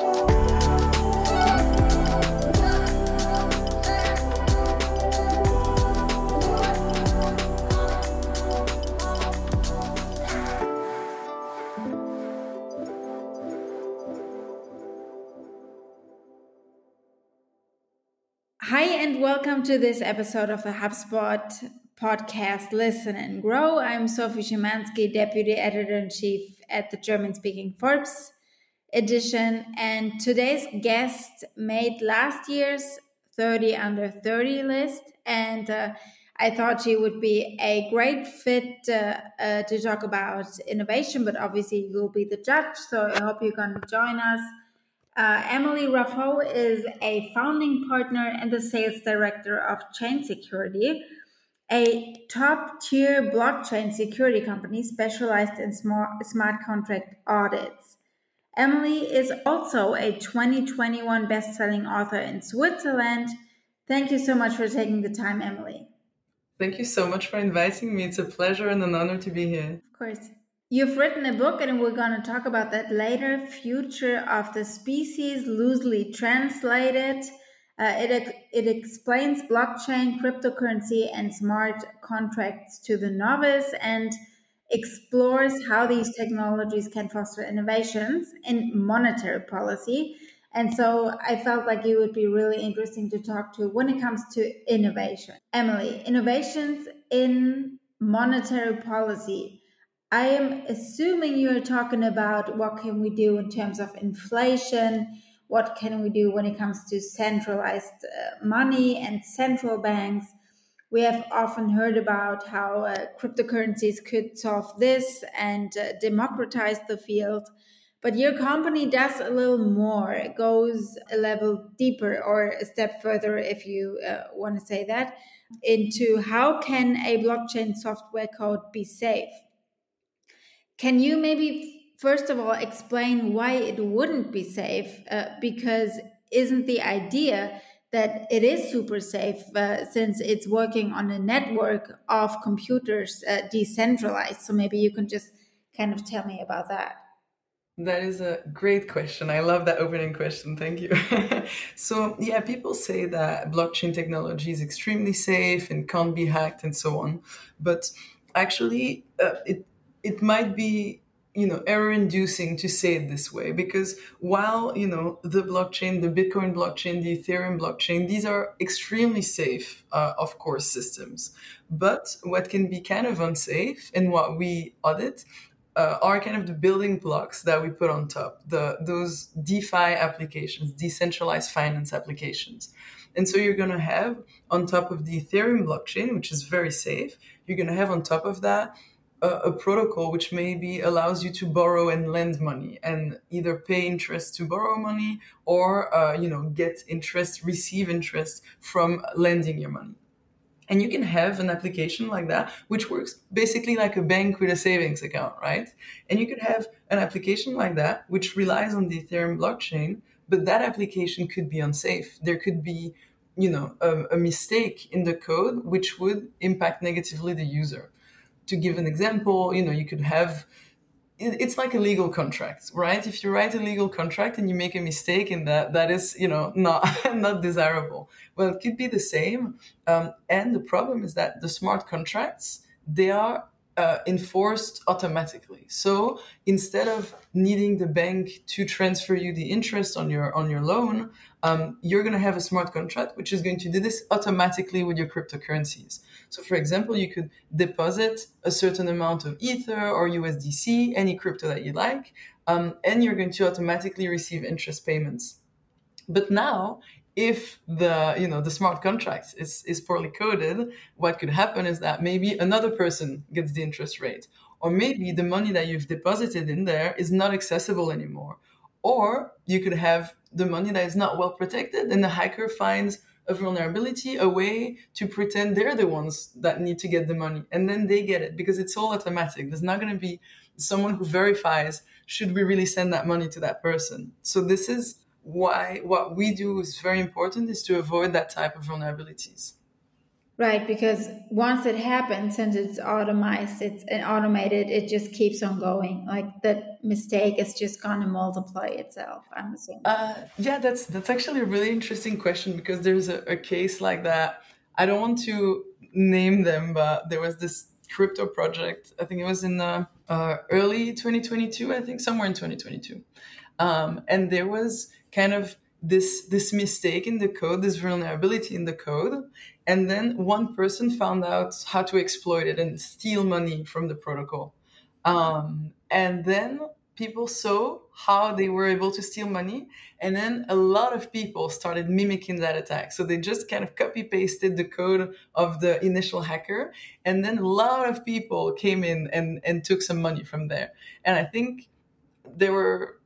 Hi, and welcome to this episode of the HubSpot podcast Listen and Grow. I'm Sophie Schimansky, Deputy Editor in Chief at the German speaking Forbes edition. And today's guest made last year's 30 under 30 list. And uh, I thought she would be a great fit uh, uh, to talk about innovation, but obviously you'll be the judge. So I hope going to join us. Uh, Emilie Raffo is a founding partner and the sales director of ChainSecurity, a top tier blockchain security company specialized in smart, smart contract audits. Emilie is also a 2021 best selling author in Switzerland. Thank you so much for taking the time, Emilie. Thank you so much for inviting me. It's a pleasure and an honor to be here. Of course. You've written a book, and we're going to talk about that later Future of the Species, loosely translated. Uh, it, it explains blockchain, cryptocurrency, and smart contracts to the novice and explores how these technologies can foster innovations in monetary policy. And so I felt like it would be really interesting to talk to when it comes to innovation. Emilie, innovations in monetary policy I am assuming you're talking about what can we do in terms of inflation, what can we do when it comes to centralized uh, money and central banks. We have often heard about how uh, cryptocurrencies could solve this and uh, democratize the field. But your company does a little more. It goes a level deeper or a step further, if you uh, want to say that, into how can a blockchain software code be safe? Can you maybe first of all explain why it wouldn't be safe? Uh, because isn't the idea that it is super safe uh, since it's working on a network of computers uh, decentralized? So maybe you can just kind of tell me about that. That is a great question. I love that opening question. Thank you. so, yeah, people say that blockchain technology is extremely safe and can't be hacked and so on. But actually, uh, it it might be you know error inducing to say it this way because while you know the blockchain the bitcoin blockchain the ethereum blockchain these are extremely safe uh, of course systems. But what can be kind of unsafe and what we audit uh, are kind of the building blocks that we put on top the those defi applications decentralized finance applications. And so you're going to have on top of the ethereum blockchain which is very safe you're going to have on top of that a, a, protocol which maybe allows you to borrow and lend money and either pay interest to borrow money or uh, you know get interest receive interest from lending your money. And you can have an application like that which works basically like a bank with a savings account right? And you could have an application like that which relies on the ethereum blockchain but that application could be unsafe. There could be you know a, a mistake in the code which would impact negatively the user to give an example, you know, you could have it's like a legal contract, right? If you write a legal contract and you make a mistake in that, that is, you know, not not desirable. Well, it could be the same. Um, and the problem is that the smart contracts they are uh, enforced automatically. So instead of needing the bank to transfer you the interest on your on your loan, um, you're going to have a smart contract which is going to do this automatically with your cryptocurrencies. So, for example, you could deposit a certain amount of Ether or USDC, any crypto that you like, um, and you're going to automatically receive interest payments. But now if the you know the smart contract is, is poorly coded what could happen is that maybe another person gets the interest rate. Or maybe the money that you've deposited in there is not accessible anymore. Or you could have the money that is not well protected and the hacker finds a vulnerability a way to pretend they're the ones that need to get the money and then they get it because it's all automatic. There's not going to be someone who verifies should we really send that money to that person? So this is why what we do is very important is to avoid that type of vulnerabilities. Right, because once it happens, since it's automized, it's and automated, it just keeps on going. Like that mistake is just gonna multiply itself. I'm assuming. Uh, yeah, that's that's actually a really interesting question because there's a, a case like that. I don't want to name them, but there was this crypto project. I think it was in the uh, early 2022. I think somewhere in 2022, um, and there was kind of this this mistake in the code, this vulnerability in the code, and then one person found out how to exploit it and steal money from the protocol. Um, and then people saw how they were able to steal money, and then a lot of people started mimicking that attack. So they just kind of copy pasted the code of the initial hacker, and then a lot of people came in and and took some money from there. And I think there were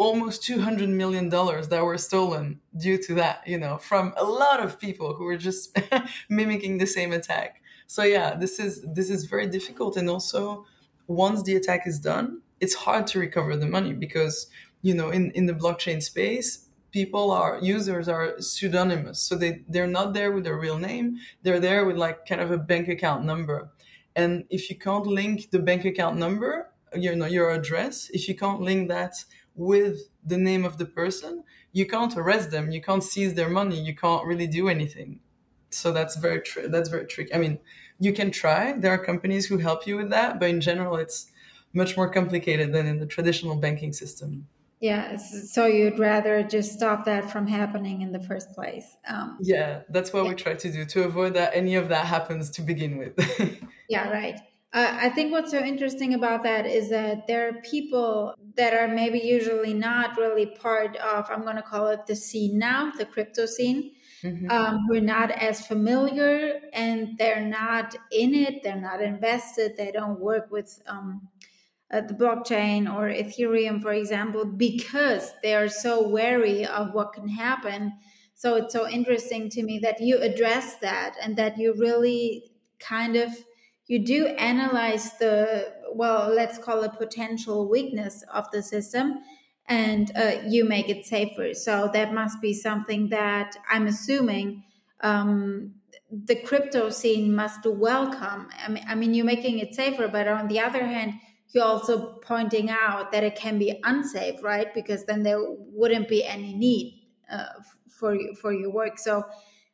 almost 200 million dollars that were stolen due to that you know from a lot of people who were just mimicking the same attack. So yeah this is this is very difficult. And also once the attack is done it's hard to recover the money because you know in in the blockchain space people are users are pseudonymous. So they they're not there with their real name. They're there with like kind of a bank account number. And if you can't link the bank account number you know your address if you can't link that with the name of the person, you can't arrest them, you can't seize their money, you can't really do anything. So that's very tr- that's very tricky. I mean, you can try. There are companies who help you with that, but in general, it's much more complicated than in the traditional banking system. Yeah, so you'd rather just stop that from happening in the first place. Um, yeah, that's what yeah. we try to do to avoid that any of that happens to begin with. yeah, right. Uh, I think what's so interesting about that is that there are people that are maybe usually not really part of, I'm going to call it the scene now, the crypto scene, mm-hmm. um, who are not as familiar and they're not in it, they're not invested, they don't work with um, uh, the blockchain or Ethereum, for example, because they are so wary of what can happen. So it's so interesting to me that you address that and that you really kind of you do analyze the well let's call it potential weakness of the system and uh, you make it safer. So that must be something that i'm assuming um, the crypto scene must welcome. I mean, I mean you're making it safer but on the other hand you're also pointing out that it can be unsafe right? Because then there wouldn't be any need uh, for for your work. So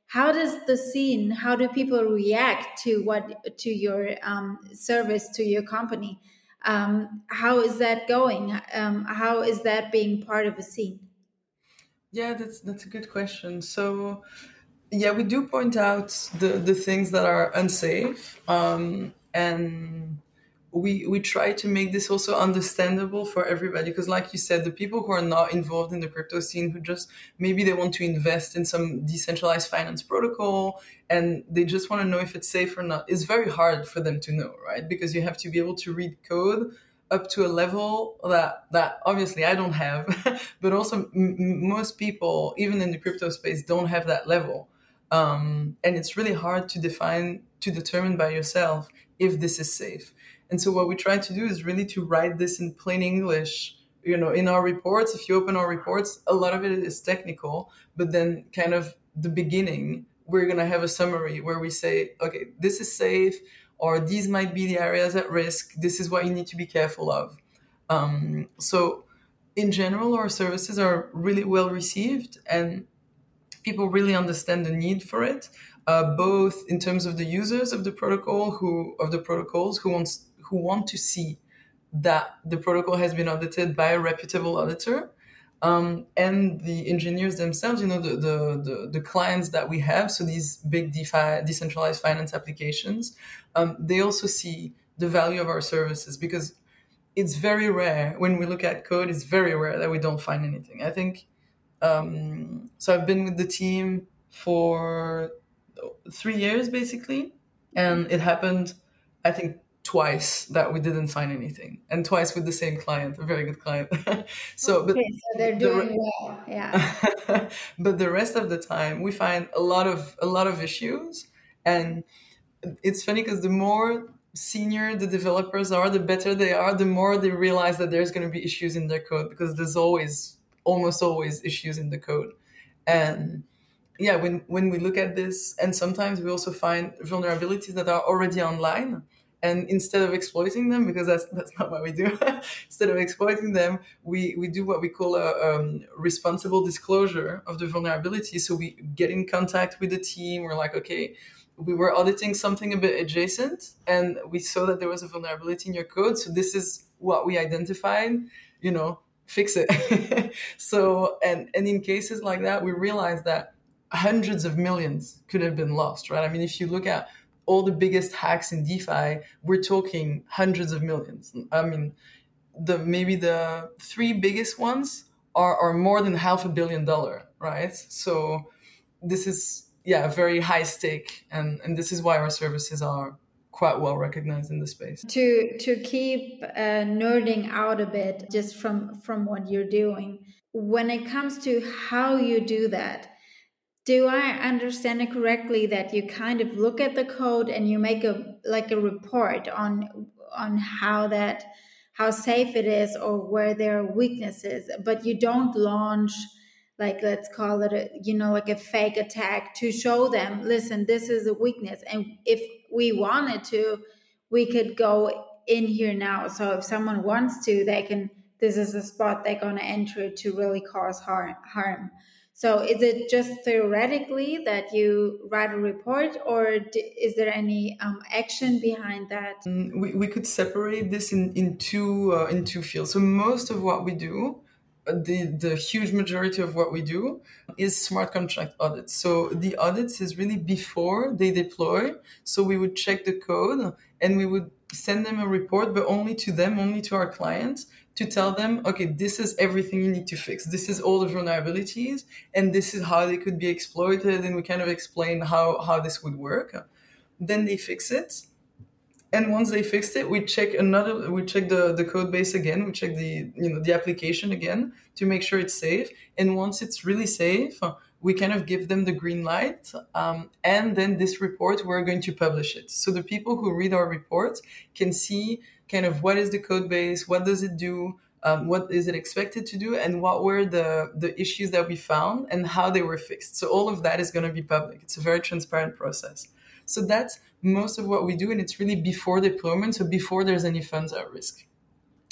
how does the scene how do people react to what to your um, service to your company? Um, how is that going? Um, how is that being part of a scene? Yeah that's that's a good question. So yeah we do point out the the things that are unsafe um, and we we try to make this also understandable for everybody because like you said the people who are not involved in the crypto scene who just maybe they want to invest in some decentralized finance protocol and they just want to know if it's safe or not it's very hard for them to know right? Because you have to be able to read code up to a level that that obviously I don't have but also m- most people even in the crypto space don't have that level. Um, and it's really hard to define to determine by yourself if this is safe and so what we try to do is really to write this in plain English. You know, in our reports, if you open our reports, a lot of it is technical, but then kind of the beginning, we're going to have a summary where we say, okay, this is safe, or these might be the areas at risk. This is what you need to be careful of. Um, so, in general, our services are really well received, and people really understand the need for it. Uh, both in terms of the users of the protocol who of the protocols who wants who want to see that the protocol has been audited by a reputable auditor. Um, and the engineers themselves, you know, the, the, the, the, clients that we have, so these big DeFi, decentralized finance applications, um, they also see the value of our services because it's very rare when we look at code, it's very rare that we don't find anything. I think, um, so I've been with the team for three years basically, and it happened, I think, twice that we didn't find anything and twice with the same client a very good client. So okay, but so they're doing the, well yeah. But the rest of the time we find a lot of a lot of issues and it's funny because the more senior the developers are the better they are the more they realize that there's going to be issues in their code because there's always almost always issues in the code. And yeah, when when we look at this, and sometimes we also find vulnerabilities that are already online and instead of exploiting them because that's that's not what we do instead of exploiting them we we do what we call a um, responsible disclosure of the vulnerability. So we get in contact with the team. We're like okay we were auditing something a bit adjacent and we saw that there was a vulnerability in your code. So this is what we identified you know fix it. So and and in cases like that we realized that hundreds of millions could have been lost right? I mean if you look at all the biggest hacks in DeFi, we're talking hundreds of millions. I mean, the maybe the three biggest ones are, are more than half a billion dollar, right? So this is yeah, very high stake and, and this is why our services are quite well recognized in the space. To to keep uh, nerding out a bit just from from what you're doing, when it comes to how you do that, do i understand it correctly that you kind of look at the code and you make a like a report on on how that how safe it is or where there are weaknesses but you don't launch like let's call it a you know like a fake attack to show them listen this is a weakness and if we wanted to we could go in here now. So if someone wants to they can this is a spot they're going to enter to really cause harm harm so is it just theoretically that you write a report, or is there any um, action behind that? Mm, we, we could separate this in, in, two, uh, in two fields. So most of what we do uh, the the huge majority of what we do is smart contract audits. So the audits is really before they deploy. So we would check the code and we would send them a report, but only to them, only to our clients, to tell them, okay, this is everything you need to fix. This is all the vulnerabilities, and this is how they could be exploited. And we kind of explain how, how this would work. Then they fix it. And once they fixed it, we check another, we check the, the code base again. We check the, you know, the application again to make sure it's safe. And once it's really safe, we kind of give them the green light. Um, and then this report, we're going to publish it. So the people who read our report can see kind of what is the code base, what does it do, um, what is it expected to do, and what were the, the issues that we found and how they were fixed. So all of that is going to be public. It's a very transparent process. So that's most of what we do, and it's really before deployment, so before there's any funds at risk.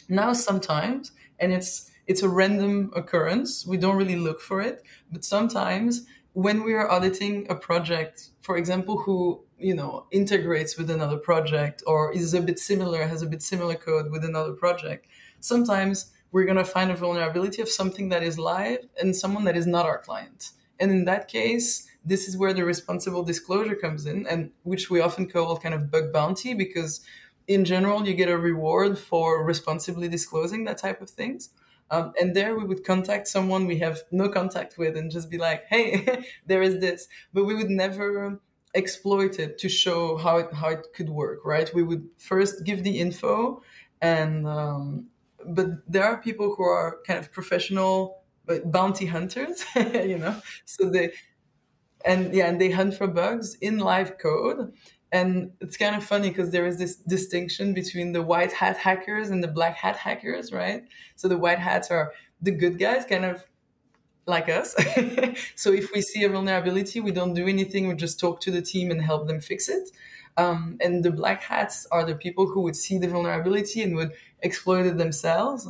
Now, sometimes, and it's it's a random occurrence. We don't really look for it, but sometimes when we are auditing a project, for example, who you know integrates with another project or is a bit similar, has a bit similar code with another project, sometimes we're going to find a vulnerability of something that is live and someone that is not our client. And in that case, this is where the responsible disclosure comes in, and which we often call kind of bug bounty because in general you get a reward for responsibly disclosing that type of things. Um, and there we would contact someone we have no contact with and just be like, hey, there is this. But we would never exploit it to show how it, how it could work, right? We would first give the info and, um, but there are people who are kind of professional bug bounty hunters, you know, so they, and yeah, and they hunt for bugs in live code. And it's kind of funny because there is this distinction between the white hat hackers and the black hat hackers right? So the white hats are the good guys kind of like us so if we see a vulnerability we don't do anything we just talk to the team and help them fix it um, and the black hats are the people who would see the vulnerability and would exploit it themselves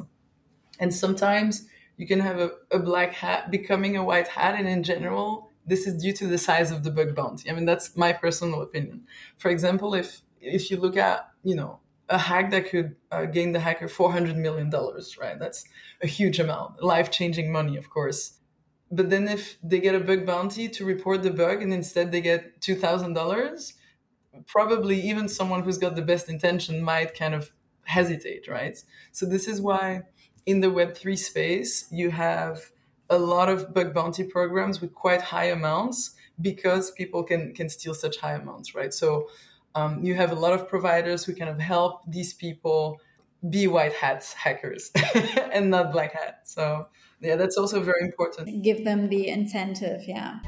and sometimes you can have a, a black hat becoming a white hat and in general this is due to the size of the bug bounty. I mean, that's my personal opinion. For example, if if you look at you know a hack that could uh, gain the hacker four hundred million dollars, right? That's a huge amount, life changing money, of course. But then if they get a bug bounty to report the bug and instead they get two thousand dollars, probably even someone who's got the best intention might kind of hesitate, right? So this is why in the Web three space you have a lot of bug bounty programs with quite high amounts because people can can steal such high amounts, right? So um, you have a lot of providers who kind of help these people be white hats hackers and not black hat. So yeah, that's also very important. Give them the incentive, yeah.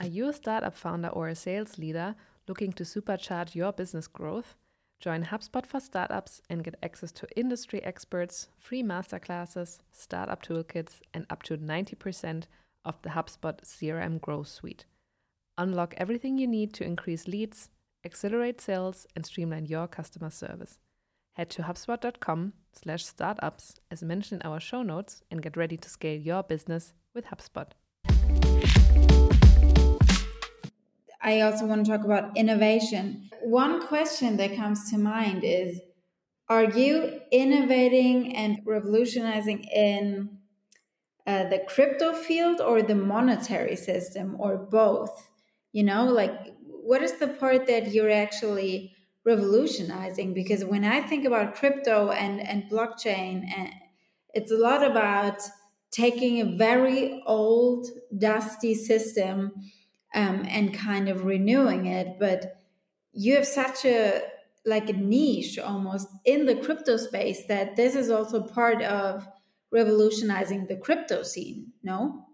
Are you a startup founder or a sales leader looking to supercharge your business growth? Join HubSpot for startups and get access to industry experts, free masterclasses, startup toolkits, and up to 90% of the HubSpot CRM Growth Suite. Unlock everything you need to increase leads, accelerate sales, and streamline your customer service. Head to HubSpot.com slash startups as mentioned in our show notes and get ready to scale your business with HubSpot. I also want to talk about innovation. One question that comes to mind is Are you innovating and revolutionizing in uh, the crypto field or the monetary system or both? You know, like what is the part that you're actually revolutionizing? Because when I think about crypto and, and blockchain, eh, it's a lot about taking a very old, dusty system um, and kind of renewing it. But you have such a like a niche almost in the crypto space that this is also part of revolutionizing the crypto scene. No.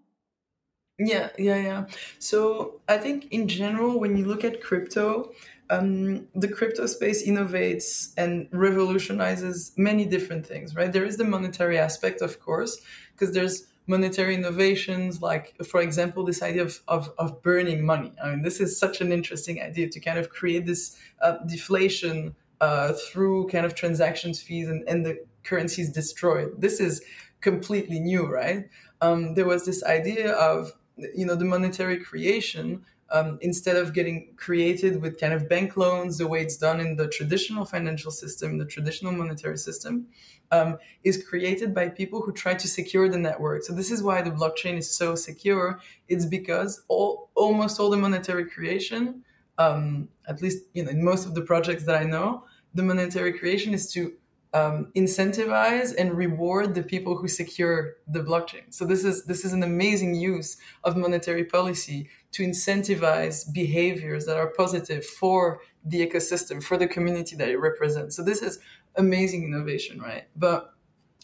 Yeah, yeah, yeah. So I think in general, when you look at crypto, um, the crypto space innovates and revolutionizes many different things, right? There is the monetary aspect, of course, because there's monetary innovations, like, for example, this idea of, of, of, burning money. I mean, this is such an interesting idea to kind of create this uh, deflation uh, through kind of transactions fees and, and the currency is destroyed. This is completely new, right? Um, there was this idea of, you know, the monetary creation um, instead of getting created with kind of bank loans the way it's done in the traditional financial system, the traditional monetary system, um, is created by people who try to secure the network. So this is why the blockchain is so secure. It's because all almost all the monetary creation, um, at least you know in most of the projects that I know, the monetary creation is to um, incentivize and reward the people who secure the blockchain. So this is this is an amazing use of monetary policy to incentivize behaviors that are positive for the ecosystem, for the community that it represents. So this is amazing innovation, right? But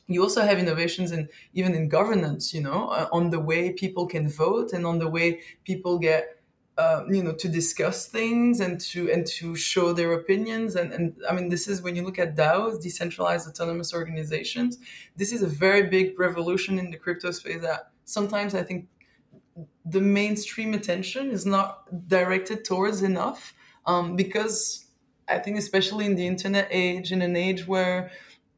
you also have innovations in even in governance, you know, uh, on the way people can vote and on the way people get uh, you know to discuss things and to and to show their opinions. And and i mean this is when you look at daos decentralized autonomous organizations this is a very big revolution in the crypto space that sometimes i think the mainstream attention is not directed towards enough um, because i think especially in the internet age in an age where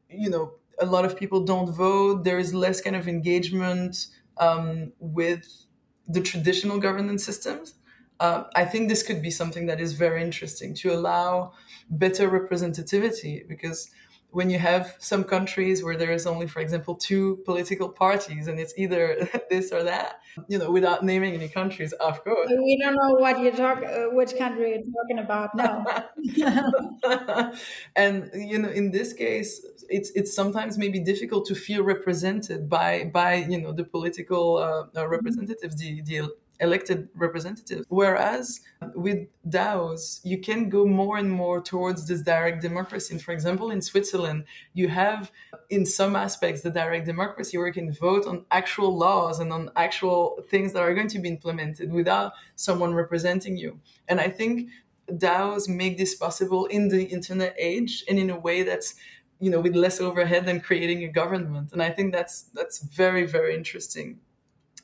you know a lot of people don't vote there is less kind of engagement um, with the traditional governance systems uh, I think this could be something that is very interesting to allow better representativity because when you have some countries where there is only, for example, two political parties and it's either this or that, you know, without naming any countries, of course. We don't know what you talk, uh, which country you're talking about now. and you know, in this case, it's it's sometimes maybe difficult to feel represented by by you know the political uh, uh representatives, the the elected representatives. Whereas with DAOs, you can go more and more towards this direct democracy. And for example, in Switzerland, you have in some aspects the direct democracy where you can vote on actual laws and on actual things that are going to be implemented without someone representing you. And I think DAOs make this possible in the internet age and in a way that's you know with less overhead than creating a government and i think that's that's very very interesting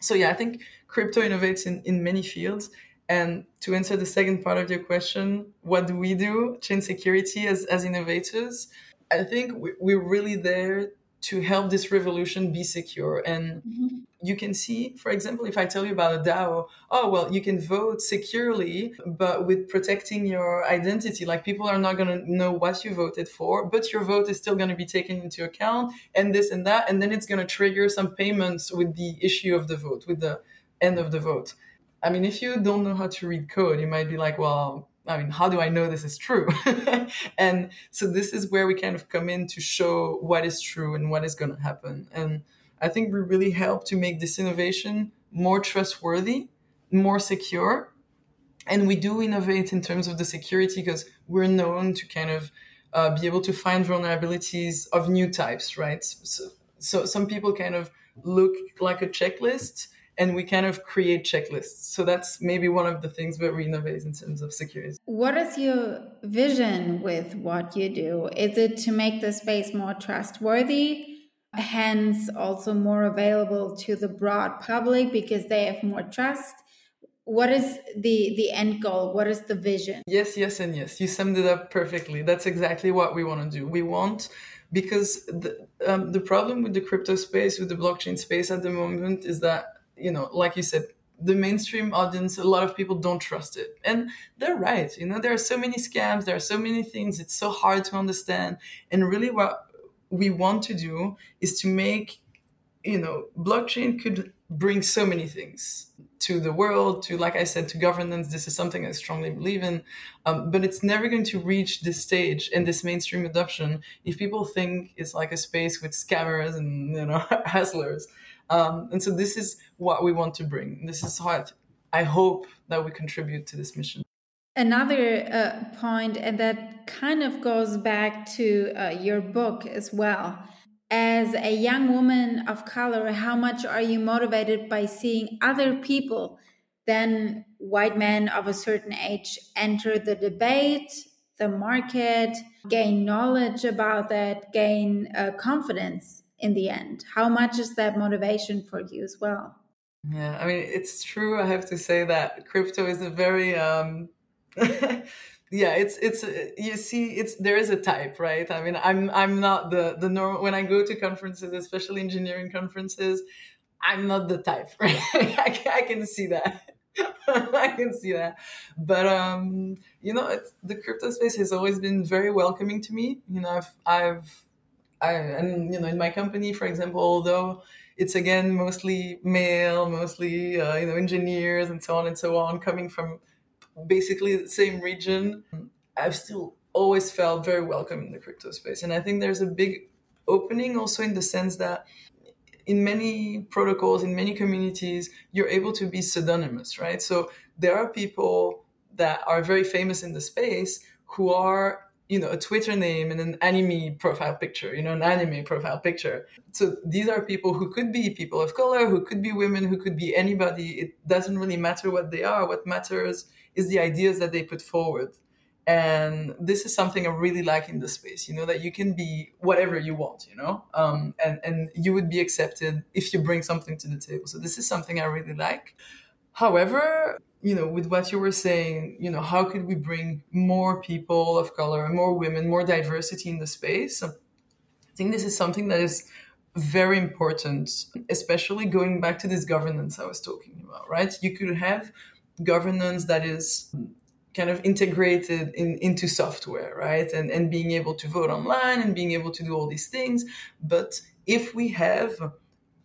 so yeah i think crypto innovates in, in many fields. And to answer the second part of your question, what do we do, ChainSecurity as, as innovators? I think we're really there to help this revolution be secure. And mm-hmm. you can see, for example, if I tell you about a DAO, oh, well, you can vote securely, but with protecting your identity. Like people are not going to know what you voted for, but your vote is still going to be taken into account and this and that. And then it's going to trigger some payments with the issue of the vote, with the end of the vote. I mean, if you don't know how to read code, you might be like, well, I mean, how do I know this is true? and so this is where we kind of come in to show what is true and what is going to happen. And I think we really help to make this innovation more trustworthy, more secure. And we do innovate in terms of the security because we're known to kind of uh, be able to find vulnerabilities of new types, right? So, so some people kind of look like a checklist and we kind of create checklists. So that's maybe one of the things where we innovate in terms of security. What is your vision with what you do? Is it to make the space more trustworthy? hence also more available to the broad public because they have more trust what is the the end goal what is the vision yes yes and yes you summed it up perfectly that's exactly what we want to do we want because the, um, the problem with the crypto space with the blockchain space at the moment is that you know like you said the mainstream audience a lot of people don't trust it. And they're right you know there are so many scams there are so many things it's so hard to understand. And really what we want to do is to make you know blockchain could bring so many things to the world to like i said to governance. This is something i strongly believe in. Um, but it's never going to reach this stage and this mainstream adoption if people think it's like a space with scammers and you know hustlers um, and so this is what we want to bring. This is what i hope that we contribute to this mission. Another uh, point and that kind of goes back to uh, your book as well. As a young woman of color, how much are you motivated by seeing other people than white men of a certain age enter the debate, the market, gain knowledge about that, gain uh, confidence in the end? How much is that motivation for you as well? Yeah, I mean, it's true. I have to say that crypto is a very um, yeah it's it's you see it's there is a type right i mean i'm i'm not the the normal when i go to conferences especially engineering conferences i'm not the type right I, can, I can see that i can see that but um you know the crypto space has always been very welcoming to me you know i've i've I, and you know in my company for example although it's again mostly male mostly uh, you know engineers and so on and so on coming from basically the same region, I've still always felt very welcome in the crypto space. And I think there's a big opening also in the sense that in many protocols, in many communities, you're able to be pseudonymous, right? So there are people that are very famous in the space who are you know a twitter name and an anime profile picture you know an anime profile picture. So these are people who could be people of color who could be women who could be anybody. It doesn't really matter what they are. What matters is the ideas that they put forward. And this is something i really like in the space you know that you can be whatever you want you know? Um, and and you would be accepted if you bring something to the table. So this is something i really like however you know with what you were saying you know how could we bring more people of color more women more diversity in the space i think this is something that is very important especially going back to this governance i was talking about right you could have governance that is kind of integrated in, into software, right? And, and being able to vote online and being able to do all these things. But if we have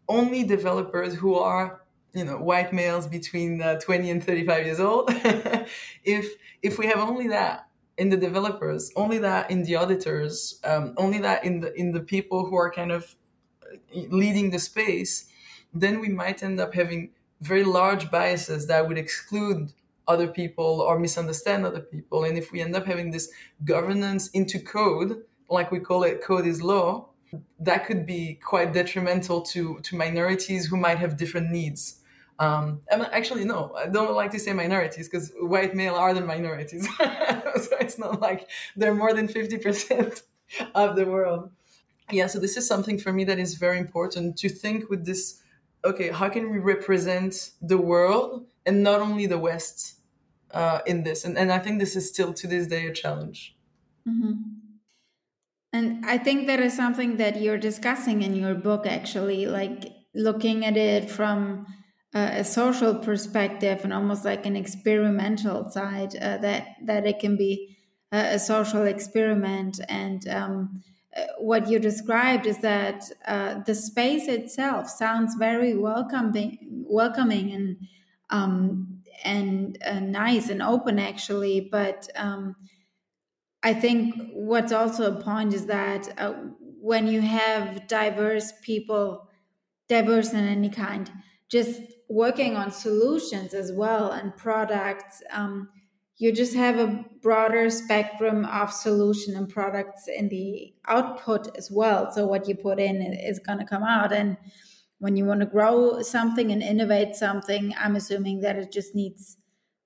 only developers who are, you know, white males between uh, 20 and 35 years old, if if we have only that in the developers, only that in the auditors, um, only that in the in the people who are kind of leading the space, then we might end up having very large biases that would exclude other people or misunderstand other people. And if we end up having this governance into code, like we call it code is law, that could be quite detrimental to, to minorities who might have different needs. Um, and actually, no, I don't like to say minorities because white male are the minorities. so it's not like they're more than 50% of the world. Yeah, so this is something for me that is very important to think with this okay, how can we represent the world and not only the West uh, in this? And, and I think this is still to this day a challenge. Mm-hmm. And I think that is something that you're discussing in your book, actually, like looking at it from a social perspective and almost like an experimental side, uh, that that it can be a, a social experiment and um, uh, what you described is that uh, the space itself sounds very welcoming, welcoming and um, and uh, nice and open actually. But um, I think what's also a point is that uh, when you have diverse people, diverse in any kind, just working on solutions as well and products. Um, you just have a broader spectrum of solution and products in the output as well. So what you put in is going to come out. And when you want to grow something and innovate something, I'm assuming that it just needs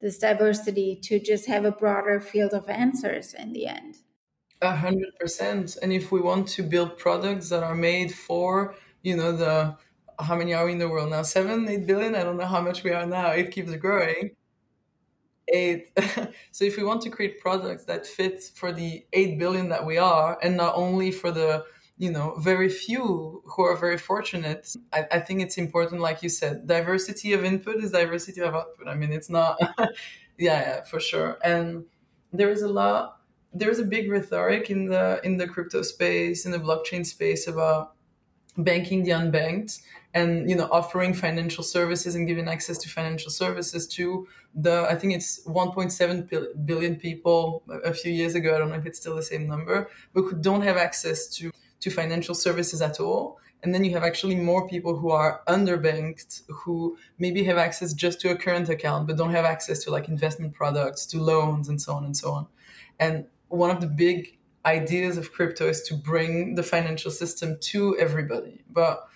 this diversity to just have a broader field of answers in the end. A hundred percent. And if we want to build products that are made for, you know, the how many are we in the world now? Seven, eight billion? I don't know how much we are now. It keeps growing. Eight. so if we want to create products that fit for the eight billion that we are, and not only for the you know very few who are very fortunate, I, I think it's important, like you said, diversity of input is diversity of output. I mean, it's not. yeah, yeah, for sure. And there is a lot there's a big rhetoric in the in the crypto space in the blockchain space about banking the unbanked and you know offering financial services and giving access to financial services to the i think it's 1.7 billion people a few years ago. I don't know if it's still the same number but who don't have access to to financial services at all. And then you have actually more people who are underbanked who maybe have access just to a current account but don't have access to like investment products to loans and so on and so on. And one of the big ideas of crypto is to bring the financial system to everybody. But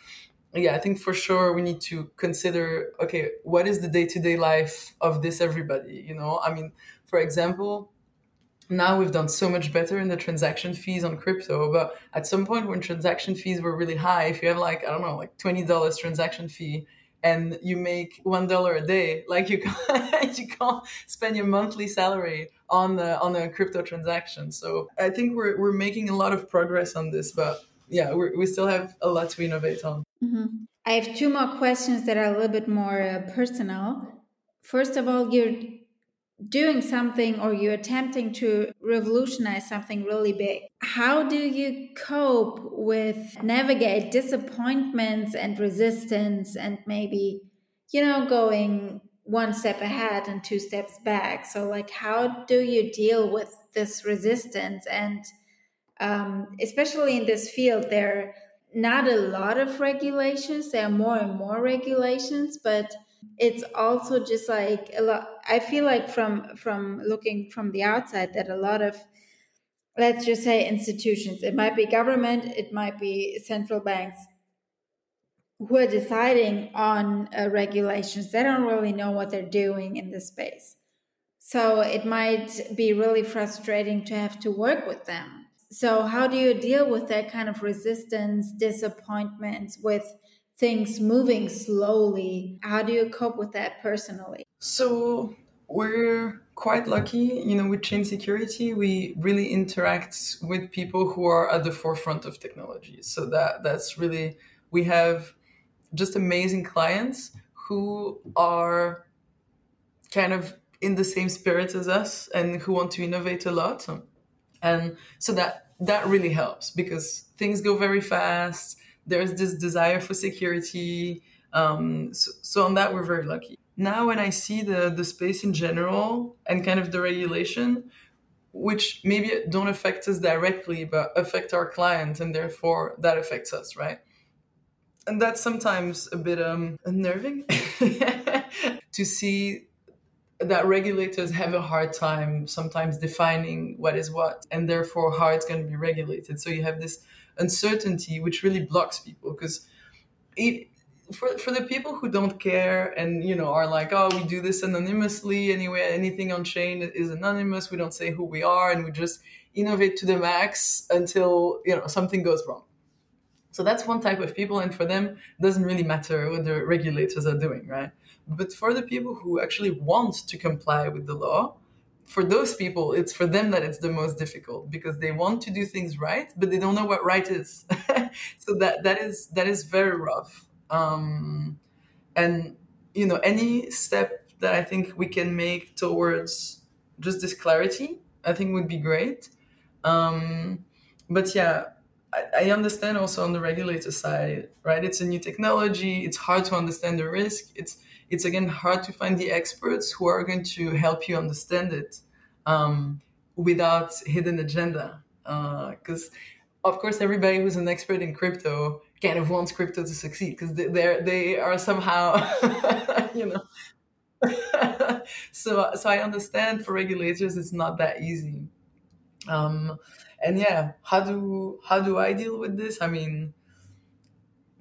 yeah, I think for sure we need to consider okay, what is the day to day life of this everybody? You know, I mean, for example, now we've done so much better in the transaction fees on crypto, but at some point when transaction fees were really high, if you have like, I don't know, like $20 transaction fee, and you make one dollar a day like you can't you can't spend your monthly salary on the on a crypto transaction so i think we're, we're making a lot of progress on this but yeah we still have a lot to innovate on mm-hmm. i have two more questions that are a little bit more uh, personal first of all you're doing something or you're attempting to revolutionize something really big. How do you cope with navigate disappointments and resistance and maybe, you know, going one step ahead and two steps back? So, like, how do you deal with this resistance? And um, especially in this field, there are not a lot of regulations, there are more and more regulations, but it's also just like a lot i feel like from from looking from the outside that a lot of let's just say institutions it might be government it might be central banks who are deciding on uh, regulations. They don't really know what they're doing in this space. So it might be really frustrating to have to work with them so how do you deal with that kind of resistance disappointments with things moving slowly. How do you cope with that personally? So we're quite lucky, you know, with ChainSecurity, we really interact with people who are at the forefront of technology. So that that's really we have just amazing clients who are kind of in the same spirit as us and who want to innovate a lot. And so that that really helps because things go very fast there's this desire for security. Um, so, so on that, we're very lucky. Now, when I see the the space in general and kind of the regulation, which maybe don't affect us directly, but affect our clients, and therefore that affects us, right? And that's sometimes a bit um, unnerving to see that regulators have a hard time sometimes defining what is what, and therefore how it's going to be regulated. So you have this uncertainty which really blocks people because for, for the people who don't care and you know are like oh we do this anonymously anyway anything on chain is anonymous we don't say who we are and we just innovate to the max until you know something goes wrong so that's one type of people and for them it doesn't really matter what the regulators are doing right but for the people who actually want to comply with the law for those people, it's for them that it's the most difficult because they want to do things right, but they don't know what right is. so that that is that is very rough. Um, and you know, any step that I think we can make towards just this clarity, I think would be great. Um, but yeah, I, I understand also on the regulator side, right? It's a new technology. It's hard to understand the risk. It's it's again hard to find the experts who are going to help you understand it um, without hidden agenda. Because uh, of course, everybody who's an expert in crypto kind of wants crypto to succeed because they they are somehow, you know. so so I understand for regulators it's not that easy. Um, and yeah, how do how do I deal with this? I mean,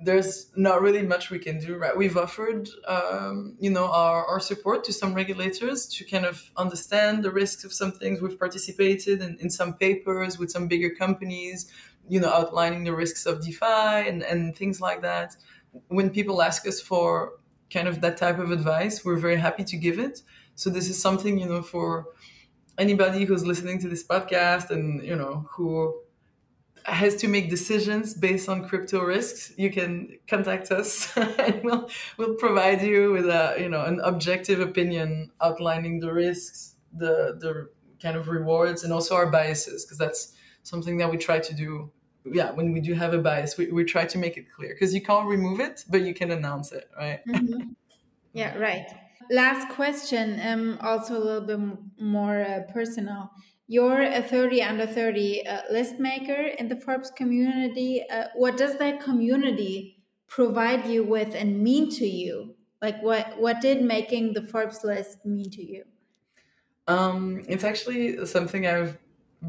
there's not really much we can do, right? We've offered, um, you know, our, our support to some regulators to kind of understand the risks of some things. We've participated in, in some papers with some bigger companies, you know, outlining the risks of DeFi and, and things like that. When people ask us for kind of that type of advice, we're very happy to give it. So this is something, you know, for anybody who's listening to this podcast and, you know, who has to make decisions based on crypto risks, you can contact us and we'll we'll provide you with a you know an objective opinion outlining the risks, the the kind of rewards, and also our biases because that's something that we try to do. Yeah, when we do have a bias, we, we try to make it clear because you can't remove it, but you can announce it, right? Mm-hmm. Yeah, right. Last question, um, also a little bit more uh, personal. You're a 30 under 30 uh, list maker in the Forbes community. Uh, what does that community provide you with and mean to you? Like, what, what did making the Forbes list mean to you? Um, it's actually something I've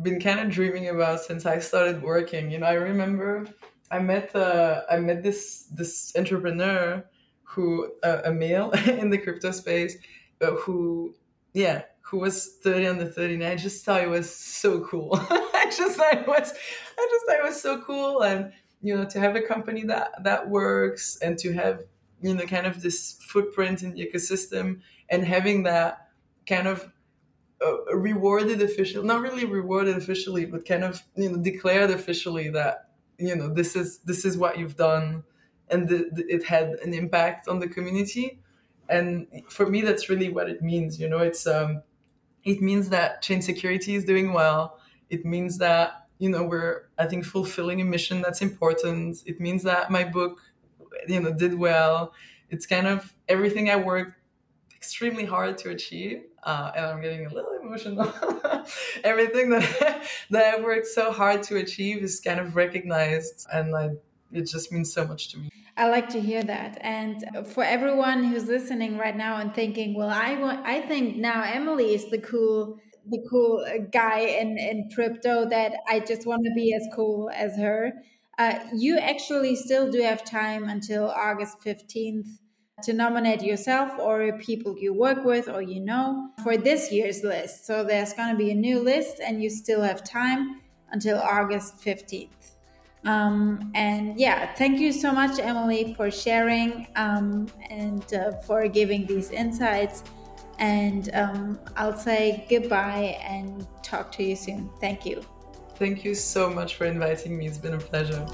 been kind of dreaming about since I started working. You know, I remember I met uh, I met this this entrepreneur who uh, a male in the crypto space uh, who yeah who was 30 under 30 i just thought it was so cool. I just thought it was i just thought it was so cool. And you know to have a company that that works and to have you know kind of this footprint in the ecosystem and having that kind of uh, rewarded officially not really rewarded officially but kind of you know declared officially that you know this is this is what you've done and the, the, it had an impact on the community. And for me that's really what it means you know it's um it means that ChainSecurity is doing well. It means that, you know, we're, I think, fulfilling a mission that's important. It means that my book, you know, did well. It's kind of everything I worked extremely hard to achieve. Uh, and I'm getting a little emotional. everything that, that I worked so hard to achieve is kind of recognized. And I, it just means so much to me. I like to hear that. And for everyone who's listening right now and thinking, well, I want, I think now Emilie is the cool, the cool guy in, in crypto that I just want to be as cool as her. Uh, you actually still do have time until August 15th to nominate yourself or people you work with or you know for this year's list. So there's going to be a new list and you still have time until August 15th. Um, and yeah, thank you so much, Emilie, for sharing um, and uh, for giving these insights. And um, I'll say goodbye and talk to you soon. Thank you. Thank you so much for inviting me. It's been a pleasure.